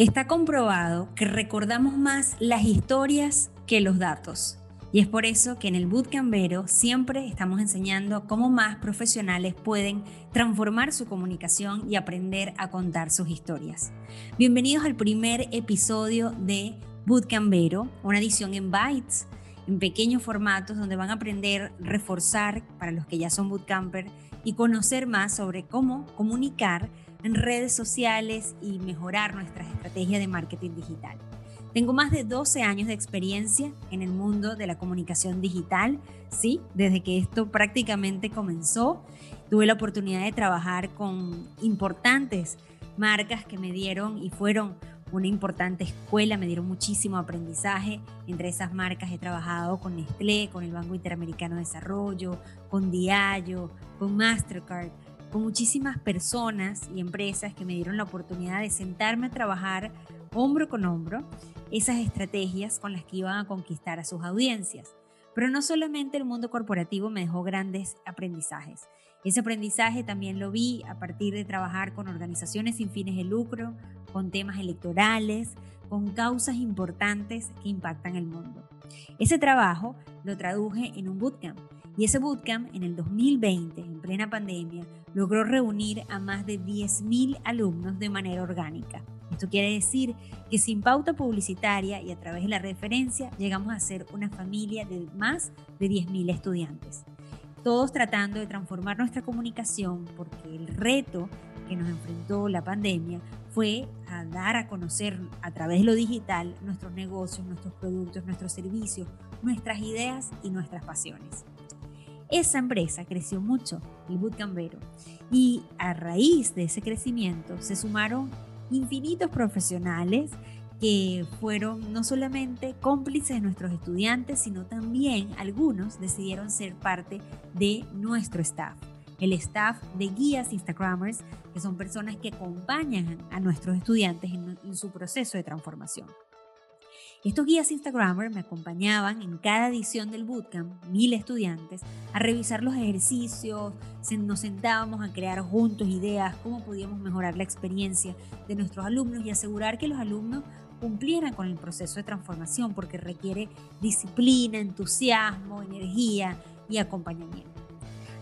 Está comprobado que recordamos más las historias que los datos. Y es por eso que en el Bootcampero siempre estamos enseñando cómo más profesionales pueden transformar su comunicación y aprender a contar sus historias. Bienvenidos al primer episodio de Bootcampero, una edición en bytes, en pequeños formatos donde van a aprender, reforzar para los que ya son bootcamper y conocer más sobre cómo comunicar en redes sociales y mejorar nuestras estrategias de marketing digital. Tengo más de 12 años de experiencia en el mundo de la comunicación digital, sí, desde que esto prácticamente comenzó. Tuve la oportunidad de trabajar con importantes marcas que me dieron y fueron una importante escuela, me dieron muchísimo aprendizaje. Entre esas marcas he trabajado con Nestlé, con el Banco Interamericano de Desarrollo, con Diallo, con Mastercard, con muchísimas personas y empresas que me dieron la oportunidad de sentarme a trabajar hombro con hombro esas estrategias con las que iban a conquistar a sus audiencias. Pero no solamente el mundo corporativo me dejó grandes aprendizajes. Ese aprendizaje también lo vi a partir de trabajar con organizaciones sin fines de lucro, con temas electorales, con causas importantes que impactan el mundo. Ese trabajo lo traduje en un bootcamp y ese bootcamp en el 2020, en plena pandemia, logró reunir a más de 10.000 alumnos de manera orgánica. Esto quiere decir que sin pauta publicitaria y a través de la referencia llegamos a ser una familia de más de 10.000 estudiantes. Todos tratando de transformar nuestra comunicación porque el reto que nos enfrentó la pandemia fue dar a conocer a través de lo digital nuestros negocios, nuestros productos, nuestros servicios, nuestras ideas y nuestras pasiones. Esa empresa creció mucho, el Bootcampero, y a raíz de ese crecimiento se sumaron infinitos profesionales que fueron no solamente cómplices de nuestros estudiantes, sino también algunos decidieron ser parte de nuestro staff. El staff de guías Instagramers, que son personas que acompañan a nuestros estudiantes en, en su proceso de transformación. Estos guías Instagramers me acompañaban en cada edición del bootcamp, mil estudiantes, a revisar los ejercicios, nos sentábamos a crear juntos ideas, cómo podíamos mejorar la experiencia de nuestros alumnos y asegurar que los alumnos cumplieran con el proceso de transformación porque requiere disciplina, entusiasmo, energía y acompañamiento.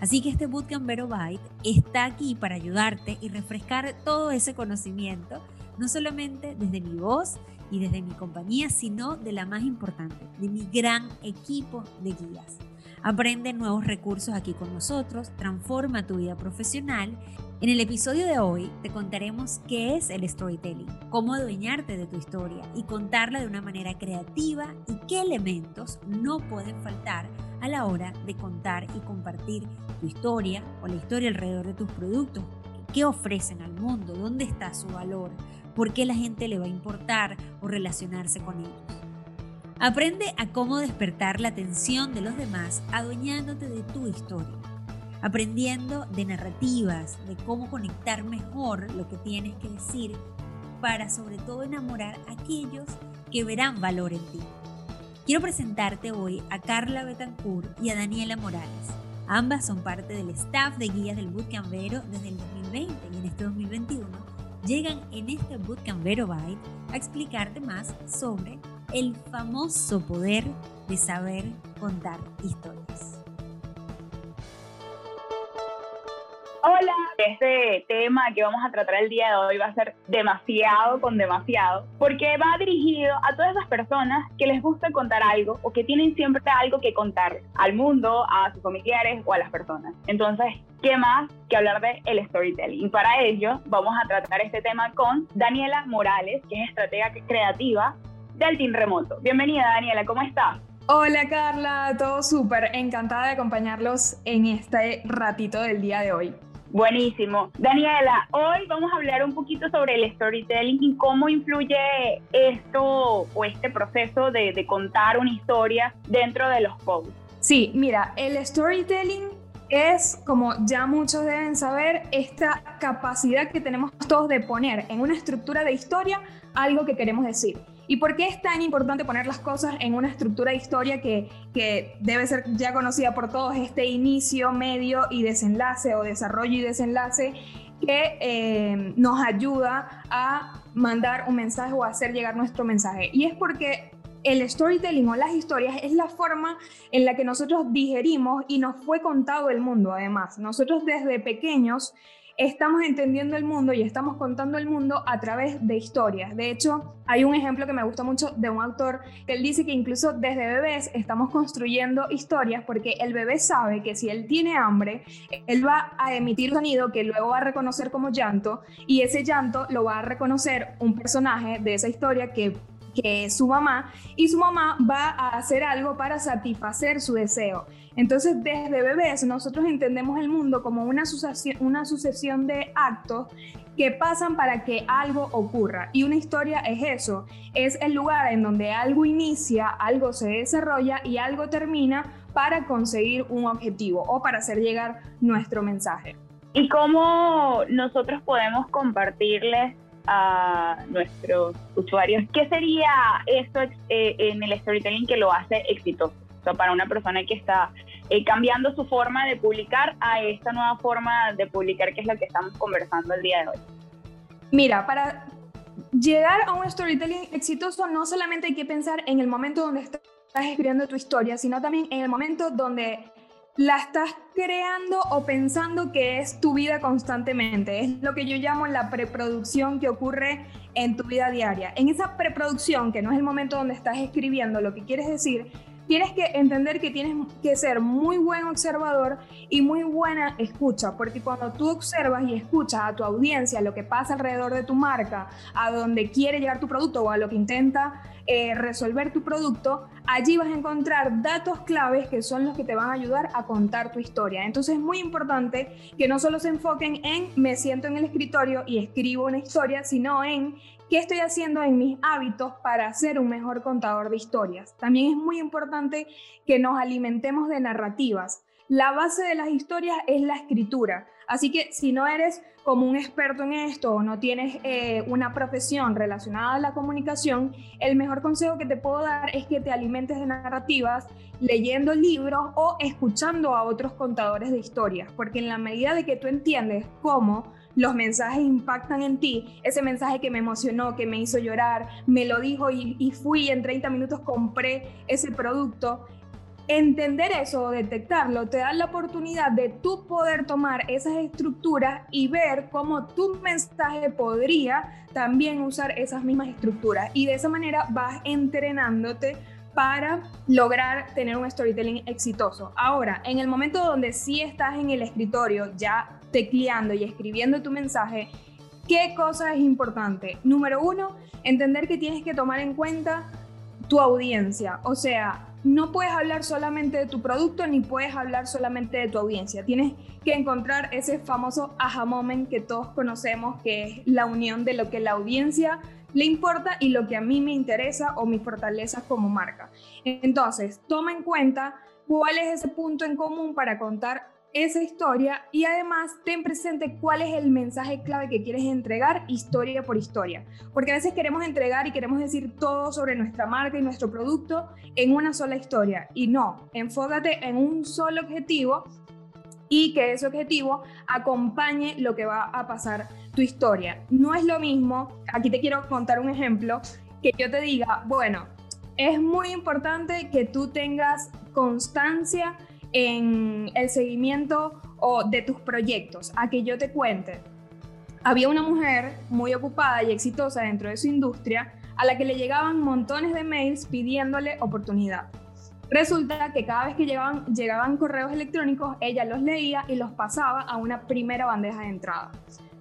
Así que este Bootcamp Vero Byte está aquí para ayudarte y refrescar todo ese conocimiento, no solamente desde mi voz, y desde mi compañía, sino de la más importante, de mi gran equipo de guías. Aprende nuevos recursos aquí con nosotros, transforma tu vida profesional. En el episodio de hoy te contaremos qué es el storytelling, cómo adueñarte de tu historia y contarla de una manera creativa y qué elementos no pueden faltar a la hora de contar y compartir tu historia o la historia alrededor de tus productos, qué ofrecen al mundo, dónde está su valor, por qué la gente le va a importar o relacionarse con ellos. Aprende a cómo despertar la atención de los demás adueñándote de tu historia, aprendiendo de narrativas, de cómo conectar mejor lo que tienes que decir para sobre todo enamorar a aquellos que verán valor en ti. Quiero presentarte hoy a Carla Betancourt y a Daniela Morales. Ambas son parte del staff de guías del Bootcamp Vero desde el 2020 y en este 2021 llegan en este Bootcamp Vero Byte a explicarte más sobre el famoso poder de saber contar historias. Hola, este tema que vamos a tratar el día de hoy va a ser demasiado con demasiado, porque va dirigido a todas esas personas que les gusta contar algo o que tienen siempre algo que contar al mundo, a sus familiares o a las personas. Entonces, ¿qué más que hablar de el storytelling? Para ello vamos a tratar este tema con Daniela Morales, que es estratega creativa del Team Remoto. Bienvenida Daniela, ¿cómo estás? Hola Carla, todo súper, encantada de acompañarlos en este ratito del día de hoy. Buenísimo. Daniela, hoy vamos a hablar un poquito sobre el storytelling y cómo influye esto o este proceso de, de contar una historia dentro de los posts. Sí, mira, el storytelling es, como ya muchos deben saber, esta capacidad que tenemos todos de poner en una estructura de historia algo que queremos decir. ¿Y por qué es tan importante poner las cosas en una estructura de historia que, que debe ser ya conocida por todos, este inicio, medio y desenlace o desarrollo y desenlace? que eh, nos ayuda a mandar un mensaje o hacer llegar nuestro mensaje. Y es porque el storytelling o las historias es la forma en la que nosotros digerimos y nos fue contado el mundo, además. Nosotros desde pequeños estamos entendiendo el mundo y estamos contando el mundo a través de historias. De hecho, hay un ejemplo que me gusta mucho de un autor que él dice que incluso desde bebés estamos construyendo historias porque el bebé sabe que si él tiene hambre, él va a emitir sonido que luego va a reconocer como llanto y ese llanto lo va a reconocer un personaje de esa historia que que es su mamá, y su mamá va a hacer algo para satisfacer su deseo. Entonces, desde bebés, nosotros entendemos el mundo como una sucesión, de actos que pasan para que algo ocurra. Y una historia es eso, es el lugar en donde algo inicia, algo se desarrolla y algo termina para conseguir un objetivo o para hacer llegar nuestro mensaje. ¿Y cómo nosotros podemos compartirles a nuestros usuarios, ¿qué sería esto eh, en el storytelling que lo hace exitoso? Para una persona que está eh, cambiando su forma de publicar a esta nueva forma de publicar, que es lo que estamos conversando el día de hoy. Mira, para llegar a un storytelling exitoso no solamente hay que pensar en el momento donde estás escribiendo tu historia, sino también en el momento donde la estás creando o pensando que es tu vida constantemente. Es lo que yo llamo la preproducción que ocurre en tu vida diaria. En esa preproducción, que no es el momento donde estás escribiendo lo que quieres decir, tienes que entender que tienes que ser muy buen observador y muy buena escucha, porque cuando tú observas y escuchas a tu audiencia lo que pasa alrededor de tu marca, a donde quiere llegar tu producto o a lo que intenta eh, resolver tu producto, allí vas a encontrar datos claves que son los que te van a ayudar a contar tu historia. Entonces es muy importante que no solo se enfoquen en me siento en el escritorio y escribo una historia, sino en ¿Qué estoy haciendo en mis hábitos para ser un mejor contador de historias? También es muy importante que nos alimentemos de narrativas. La base de las historias es la escritura. Así que si no eres como un experto en esto o no tienes eh, una profesión relacionada a la comunicación, el mejor consejo que te puedo dar es que te alimentes de narrativas leyendo libros o escuchando a otros contadores de historias, porque en la medida de que tú entiendes cómo los mensajes impactan en ti, ese mensaje que me emocionó, que me hizo llorar, me lo dijo y, y fui en 30 minutos compré ese producto, entender eso o detectarlo te da la oportunidad de tú poder tomar esas estructuras y ver cómo tu mensaje podría también usar esas mismas estructuras. Y de esa manera vas entrenándote para lograr tener un storytelling exitoso. Ahora, en el momento donde sí estás en el escritorio ya tecleando y escribiendo tu mensaje, ¿qué cosa es importante? Número uno, entender que tienes que tomar en cuenta tu audiencia. O sea, no puedes hablar solamente de tu producto ni puedes hablar solamente de tu audiencia. Tienes que encontrar ese famoso aha moment que todos conocemos, que es la unión de lo que la audiencia le importa y lo que a mí me interesa o mis fortalezas como marca. Entonces, toma en cuenta cuál es ese punto en común para contar esa historia y además ten presente cuál es el mensaje clave que quieres entregar historia por historia. Porque a veces queremos entregar y queremos decir todo sobre nuestra marca y nuestro producto en una sola historia. Y no, enfócate en un solo objetivo y que ese objetivo acompañe lo que va a pasar tu historia. No es lo mismo, aquí te quiero contar un ejemplo, que yo te diga, bueno, es muy importante que tú tengas constancia en el seguimiento o de tus proyectos, a que yo te cuente. Había una mujer muy ocupada y exitosa dentro de su industria a la que le llegaban montones de mails pidiéndole oportunidad. Resulta que cada vez que llegaban, llegaban correos electrónicos, ella los leía y los pasaba a una primera bandeja de entrada.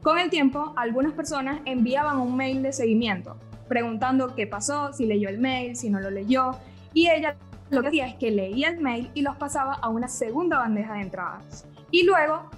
Con el tiempo, algunas personas enviaban un mail de seguimiento, preguntando qué pasó, si leyó el mail, si no lo leyó, y ella lo que hacía es que leía el mail y los pasaba a una segunda bandeja de entrada. Y luego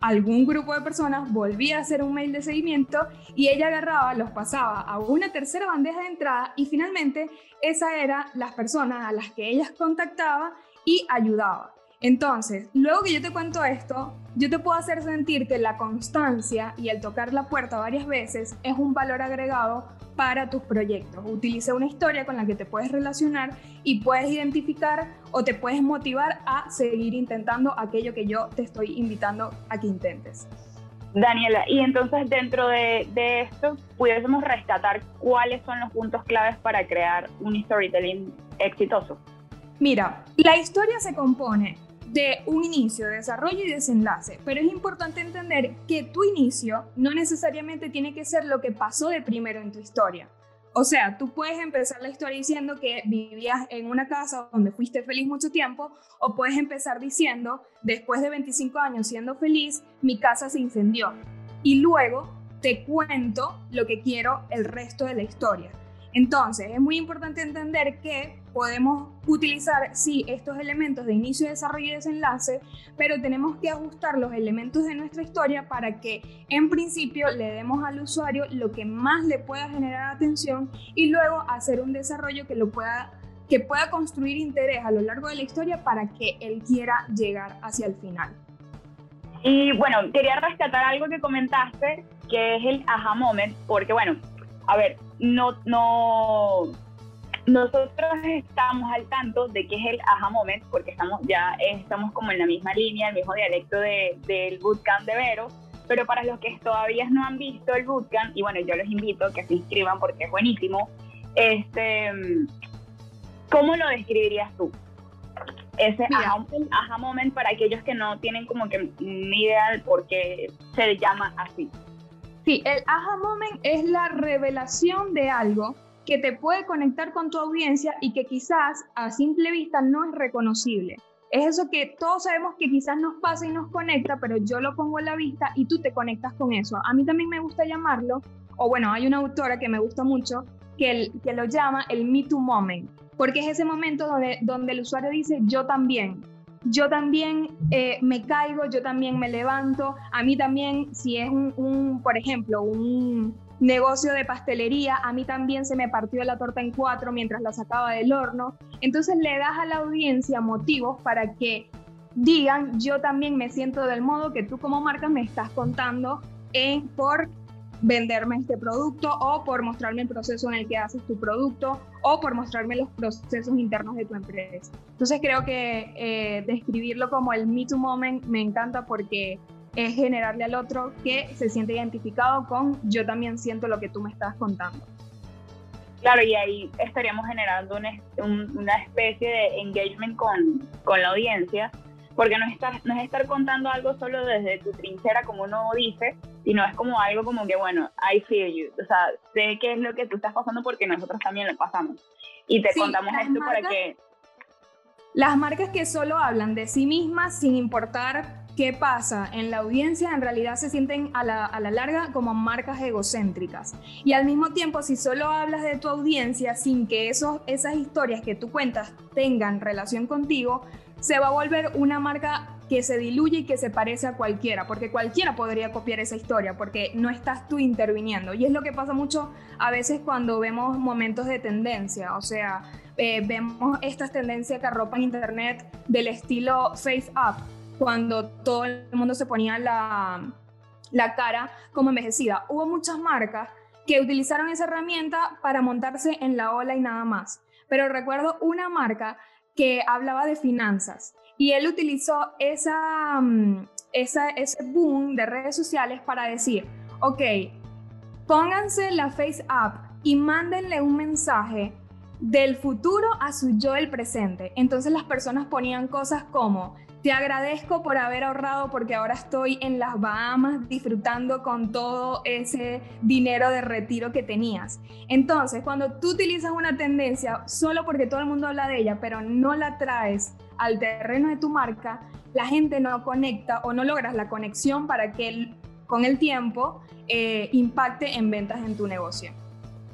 algún grupo de personas volvía a hacer un mail de seguimiento y ella agarraba, los pasaba a una tercera bandeja de entrada y finalmente esas eran las personas a las que ella contactaba y ayudaba. Entonces, luego que yo te cuento esto, yo te puedo hacer sentir que la constancia y el tocar la puerta varias veces es un valor agregado para tus proyectos. Utiliza una historia con la que te puedes relacionar y puedes identificar o te puedes motivar a seguir intentando aquello que yo te estoy invitando a que intentes. Daniela, y entonces dentro de, de, esto pudiésemos rescatar cuáles son los puntos claves para crear un storytelling exitoso. Mira, la historia se compone de un inicio, desarrollo y desenlace, pero es importante entender que tu inicio no necesariamente tiene que ser lo que pasó de primero en tu historia. O sea, tú puedes empezar la historia diciendo que vivías en una casa donde fuiste feliz mucho tiempo, o puedes empezar diciendo, después de 25 años siendo feliz, mi casa se incendió. Y luego te cuento lo que quiero el resto de la historia. Entonces, es muy importante entender que podemos utilizar, sí, estos elementos de inicio, desarrollo y desenlace, pero tenemos que ajustar los elementos de nuestra historia para que en principio le demos al usuario lo que más le pueda generar atención y luego hacer un desarrollo que lo pueda que pueda construir interés a lo largo de la historia para que él quiera llegar hacia el final. Y bueno, quería rescatar algo que comentaste, que es el aha moment, porque bueno, a ver, no, no, nosotros estamos al tanto de que es el aha moment, porque estamos ya estamos como en la misma línea, el mismo dialecto de, del bootcamp de Vero, pero para los que todavía no han visto el bootcamp, y bueno, yo los invito a que se inscriban porque es buenísimo, este, ¿cómo lo describirías tú? Ese aha, moment para aquellos que no tienen como que ni idea de por qué se llama así. Sí, el aha moment es la revelación de algo que te puede conectar con tu audiencia y que quizás a simple vista no es reconocible. Es eso que todos sabemos que quizás nos pasa y nos conecta, pero yo lo pongo en la vista y tú te conectas con eso. A mí también me gusta llamarlo, o bueno, hay una autora que me gusta mucho que, que lo llama el Me Too Moment, porque es ese momento donde, donde el usuario dice yo también, yo también eh, me caigo, yo también me levanto, a mí también, si es un, por ejemplo, un negocio de pastelería, a mí también se me partió la torta en cuatro mientras la sacaba del horno. Entonces le das a la audiencia motivos para que digan, yo también me siento del modo que tú como marca me estás contando en, por venderme este producto o por mostrarme el proceso en el que haces tu producto o por mostrarme los procesos internos de tu empresa. Entonces creo que eh, describirlo como el Me Too Moment me encanta porque es generarle al otro que se siente identificado con yo también siento lo que tú me estás contando. Claro, y ahí estaríamos generando una especie de engagement con, con la audiencia porque no es, estar, no es estar contando algo solo desde tu trinchera, como uno dice, sino es como algo como que, bueno, I feel you, o sea, sé qué es lo que tú estás pasando porque nosotros también lo pasamos. Y te contamos esto para que... Las marcas que solo hablan de sí mismas sin importar qué pasa en la audiencia, en realidad se sienten a la, a la, larga como marcas egocéntricas. Y al mismo tiempo, si solo hablas de tu audiencia sin que esos, esas historias que tú cuentas tengan relación contigo, se va a volver una marca que se diluye y que se parece a cualquiera, porque cualquiera podría copiar esa historia, porque no estás tú interviniendo. Y es lo que pasa mucho a veces cuando vemos momentos de tendencia, o sea, eh, vemos estas tendencias que arropan Internet del estilo face up, cuando todo el mundo se ponía la, la cara como envejecida. Hubo muchas marcas que utilizaron esa herramienta para montarse en la ola y nada más. Pero recuerdo una marca que hablaba de finanzas y él utilizó esa, mm, esa, ese boom de redes sociales para decir, ok, pónganse la Face App y mándenle un mensaje del futuro a su yo del presente. Entonces las personas ponían cosas como, te agradezco por haber ahorrado porque ahora estoy en las Bahamas disfrutando con todo ese dinero de retiro que tenías. Entonces, cuando tú utilizas una tendencia solo porque todo el mundo habla de ella, pero no la traes al terreno de tu marca, la gente no conecta o no logras la conexión para que con el tiempo eh, impacte en ventas en tu negocio.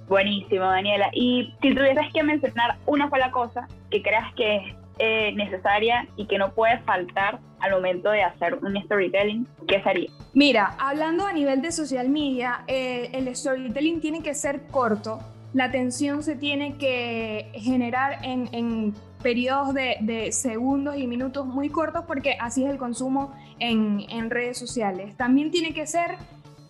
Buenísimo, Daniela. Y si tuvieras que mencionar una sola cosa que creas que eh, necesaria y que no puede faltar al momento de hacer un storytelling, ¿qué sería? Mira, hablando a nivel de social media, eh, el storytelling tiene que ser corto, la atención se tiene que generar en, periodos de, segundos y minutos muy cortos porque así es el consumo en, en redes sociales. También tiene que ser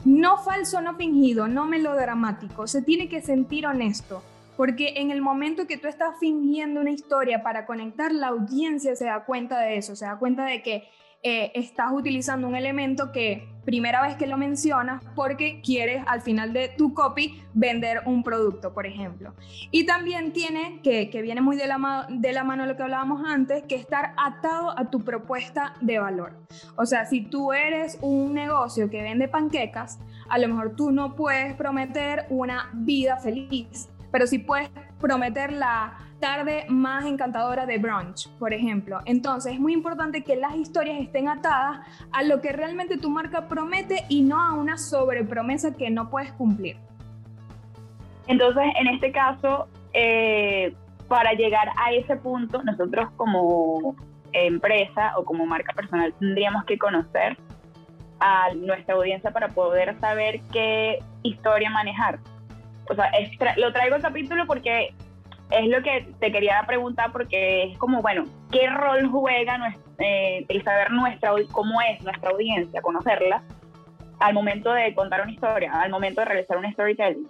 no falso, no fingido, no melodramático, se tiene que sentir honesto. Porque en el momento que tú estás fingiendo una historia para conectar, la audiencia se da cuenta de eso, se da cuenta de que eh, estás utilizando un elemento que primera vez que lo mencionas porque quieres al final de tu copy vender un producto, por ejemplo. Y también tiene, que, que viene muy de la, de la mano de lo que hablábamos antes, que estar atado a tu propuesta de valor. O sea, si tú eres un negocio que vende panquecas, a lo mejor tú no puedes prometer una vida feliz, pero sí puedes prometer la tarde más encantadora de brunch, por ejemplo. Entonces es muy importante que las historias estén atadas a lo que realmente tu marca promete y no a una sobrepromesa que no puedes cumplir. Entonces, en este caso, eh, para llegar a ese punto, nosotros como empresa o como marca personal tendríamos que conocer a nuestra audiencia para poder saber qué historia manejar. O sea, lo traigo el capítulo porque es lo que te quería preguntar porque es como, bueno, ¿qué rol juega eh, el saber nuestra, cómo es nuestra audiencia, conocerla, al momento de contar una historia, al momento de realizar un storytelling?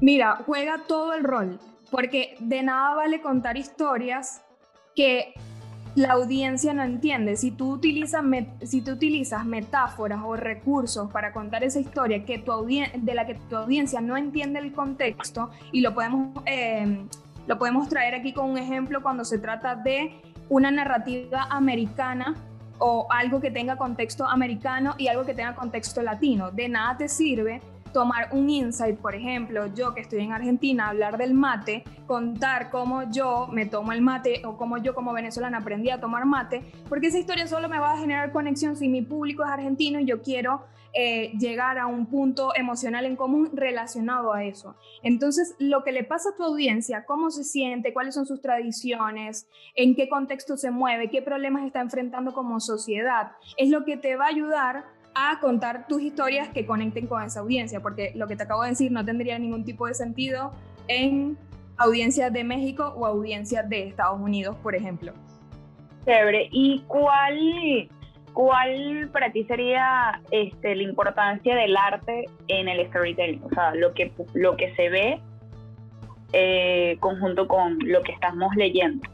Mira, juega todo el rol, porque de nada vale contar historias que la audiencia no entiende. Si tú, utilizas si utilizas metáforas o recursos para contar esa historia que tu de la que tu audiencia no entiende el contexto, y lo podemos, em, lo podemos traer aquí con un ejemplo cuando se trata de una narrativa americana o algo que tenga contexto americano y algo que tenga contexto latino. De nada te sirve tomar un insight, por ejemplo, yo que estoy en Argentina, hablar del mate, contar cómo yo me tomo el mate o cómo yo como venezolana aprendí a tomar mate, porque esa historia solo me va a generar conexión si mi público es argentino y yo quiero eh, llegar a un punto emocional en común relacionado a eso. Entonces, lo que le pasa a tu audiencia, cómo se siente, cuáles son sus tradiciones, en qué contexto se mueve, qué problemas está enfrentando como sociedad, es lo que te va a ayudar a contar tus historias que conecten con esa audiencia, porque lo que te acabo de decir no tendría ningún tipo de sentido en audiencias de México o audiencias de Estados Unidos, por ejemplo. Chévere. ¿Y cuál, cuál para ti sería este, la importancia del arte en el storytelling? O sea, lo que, lo que se ve eh, conjunto con lo que estamos leyendo.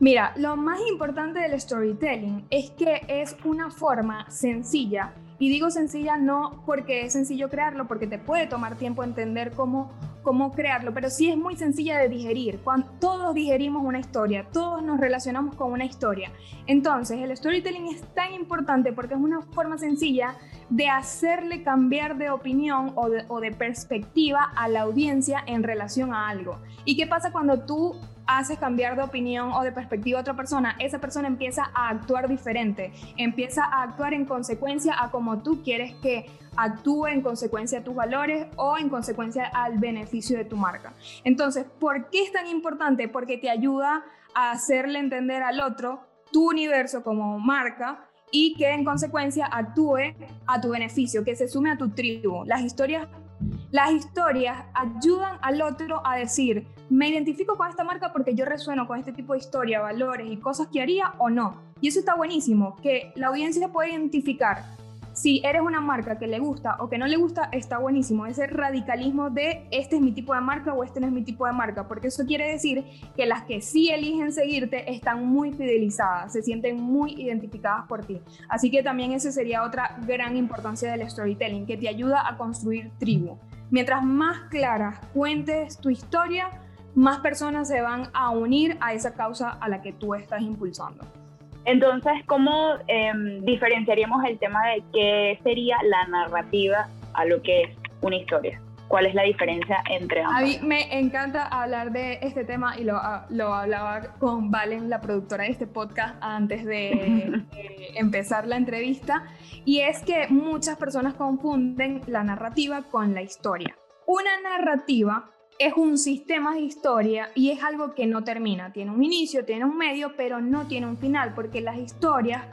Mira, lo más importante del storytelling es que es una forma sencilla. Y digo sencilla no porque es sencillo crearlo, porque te puede tomar tiempo entender cómo, cómo crearlo, pero sí es muy sencilla de digerir. Cuando todos digerimos una historia, todos nos relacionamos con una historia. Entonces, el storytelling es tan importante porque es una forma sencilla de hacerle cambiar de opinión o de, o de perspectiva a la audiencia en relación a algo. ¿Y qué pasa cuando tú haces cambiar de opinión o de perspectiva a otra persona, esa persona empieza a actuar diferente, empieza a actuar en consecuencia a como tú quieres que actúe en consecuencia a tus valores o en consecuencia al beneficio de tu marca. Entonces, ¿por qué es tan importante? Porque te ayuda a hacerle entender al otro tu universo como marca y que en consecuencia actúe a tu beneficio, que se sume a tu tribu. Las historias las historias ayudan al otro a decir, me identifico con esta marca porque yo resueno con este tipo de historia, valores y cosas que haría o no. Y eso está buenísimo, que la audiencia puede identificar si eres una marca que le gusta o que no le gusta, está buenísimo. Ese radicalismo de este es mi tipo de marca o este no es mi tipo de marca, porque eso quiere decir que las que sí eligen seguirte están muy fidelizadas, se sienten muy identificadas por ti. Así que también esa sería otra gran importancia del storytelling, que te ayuda a construir tribu. Mientras más claras cuentes tu historia, más personas se van a unir a esa causa a la que tú estás impulsando. Entonces, ¿cómo em, diferenciaríamos el tema de qué sería la narrativa a lo que es una historia? ¿Cuál es la diferencia entre ambas? A mí me encanta hablar de este tema y lo, ah, lo hablaba con Valen, la productora de este podcast, antes de empezar la entrevista. Y es que muchas personas confunden la narrativa con la historia. Una narrativa es un sistema de historia y es algo que no termina. Tiene un inicio, tiene un medio, pero no tiene un final, porque las historias,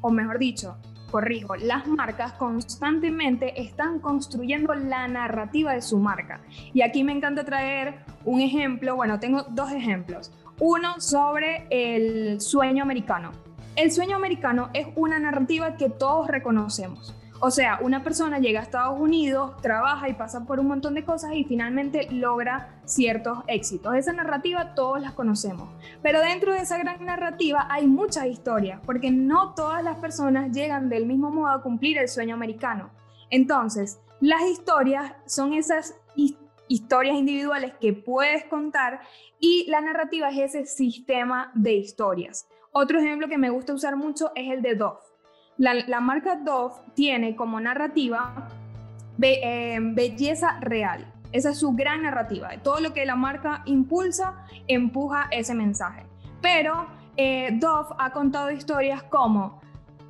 o mejor dicho, corrijo, las marcas constantemente están construyendo la narrativa de su marca. Y aquí me encanta traer un ejemplo, bueno, tengo dos ejemplos. Uno sobre el sueño americano. El sueño americano es una narrativa que todos reconocemos. O sea, una persona llega a Estados Unidos, trabaja y pasa por un montón de cosas y finalmente logra ciertos éxitos. Esa narrativa todos las conocemos, pero dentro de esa gran narrativa hay muchas historias, porque no todas las personas llegan del mismo modo a cumplir el sueño americano. Entonces, las historias son esas historias individuales que puedes contar y la narrativa es ese sistema de historias. Otro ejemplo que me gusta usar mucho es el de Dove. La, marca Dove tiene como narrativa eh, belleza real. Esa es su gran narrativa. Todo lo que la marca impulsa, empuja ese mensaje. Pero eh, Dove ha contado historias como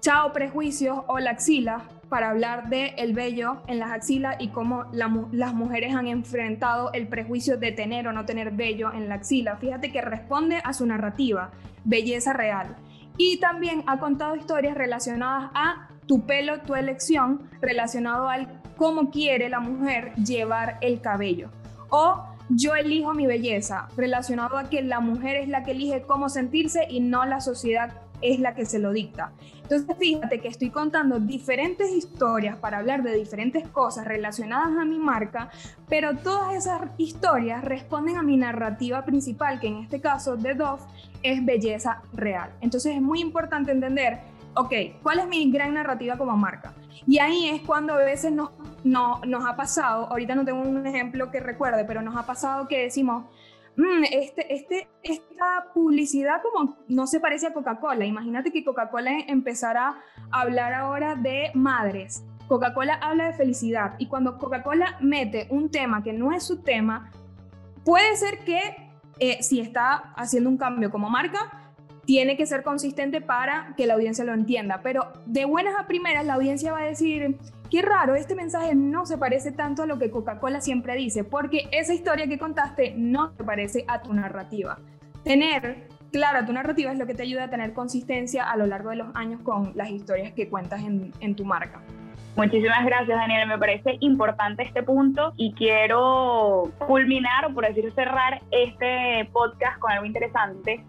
Chao prejuicios o la axila para hablar de el vello en las axilas y cómo las mujeres han enfrentado el prejuicio de tener o no tener vello en la axila. Fíjate que responde a su narrativa, belleza real. Y también ha contado historias relacionadas a tu pelo, tu elección, relacionado al cómo quiere la mujer llevar el cabello. O yo elijo mi belleza, relacionado a que la mujer es la que elige cómo sentirse y no la sociedad es la que se lo dicta. Entonces fíjate que estoy contando diferentes historias para hablar de diferentes cosas relacionadas a mi marca, pero todas esas historias responden a mi narrativa principal, que en este caso de Dove es belleza real. Entonces es muy importante entender, ok, ¿cuál es mi gran narrativa como marca? Y ahí es cuando a veces nos, no, nos ha pasado, ahorita no tengo un ejemplo que recuerde, pero nos ha pasado que decimos, Mm, este, este, esta publicidad como no se parece a Coca-Cola. Imagínate que Coca-Cola empezara a hablar ahora de madres. Coca-Cola habla de felicidad y cuando Coca-Cola mete un tema que no es su tema, puede ser que eh, si está haciendo un cambio como marca, tiene que ser consistente para que la audiencia lo entienda. Pero de buenas a primeras la audiencia va a decir, qué raro, este mensaje no se parece tanto a lo que Coca-Cola siempre dice, porque esa historia que contaste no se parece a tu narrativa. Tener clara tu narrativa es lo que te ayuda a tener consistencia a lo largo de los años con las historias que cuentas en, tu marca. Muchísimas gracias, Daniel. Me parece importante este punto y quiero culminar, o por decir cerrar este podcast con algo interesante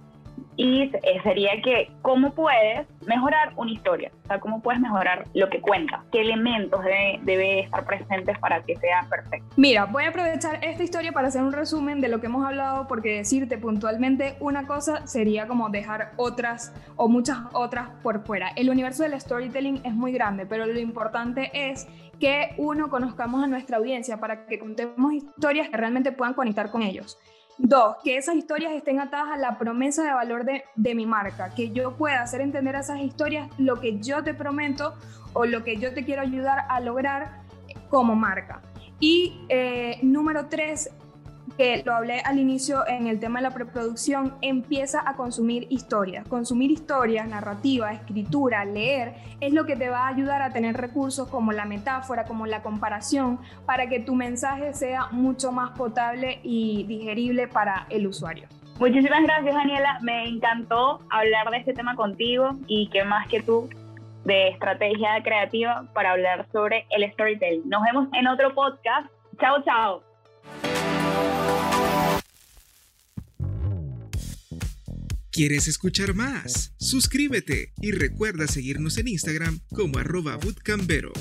y eh, sería que cómo puedes mejorar una historia, o sea, cómo puedes mejorar lo que cuenta, qué elementos debe, debe, estar presentes para que sea perfecto. Mira, voy a aprovechar esta historia para hacer un resumen de lo que hemos hablado, porque decirte puntualmente una cosa sería como dejar otras o muchas otras por fuera. El universo del storytelling es muy grande, pero lo importante es que uno conozcamos a nuestra audiencia para que contemos historias que realmente puedan conectar con ellos. Dos, que esas historias estén atadas a la promesa de valor de, mi marca, que yo pueda hacer entender a esas historias lo que yo te prometo o lo que yo te quiero ayudar a lograr como marca. Y eh, número tres, que lo hablé al inicio en el tema de la preproducción, empieza a consumir historias. Consumir historias, narrativa, escritura, leer, es lo que te va a ayudar a tener recursos como la metáfora, como la comparación, para que tu mensaje sea mucho más potable y digerible para el usuario. Muchísimas gracias Daniela, me encantó hablar de este tema contigo y qué más que tú de estrategia creativa para hablar sobre el storytelling. Nos vemos en otro podcast. Chao, chao. ¿Quieres escuchar más? Suscríbete y recuerda seguirnos en Instagram como arroba bootcampero.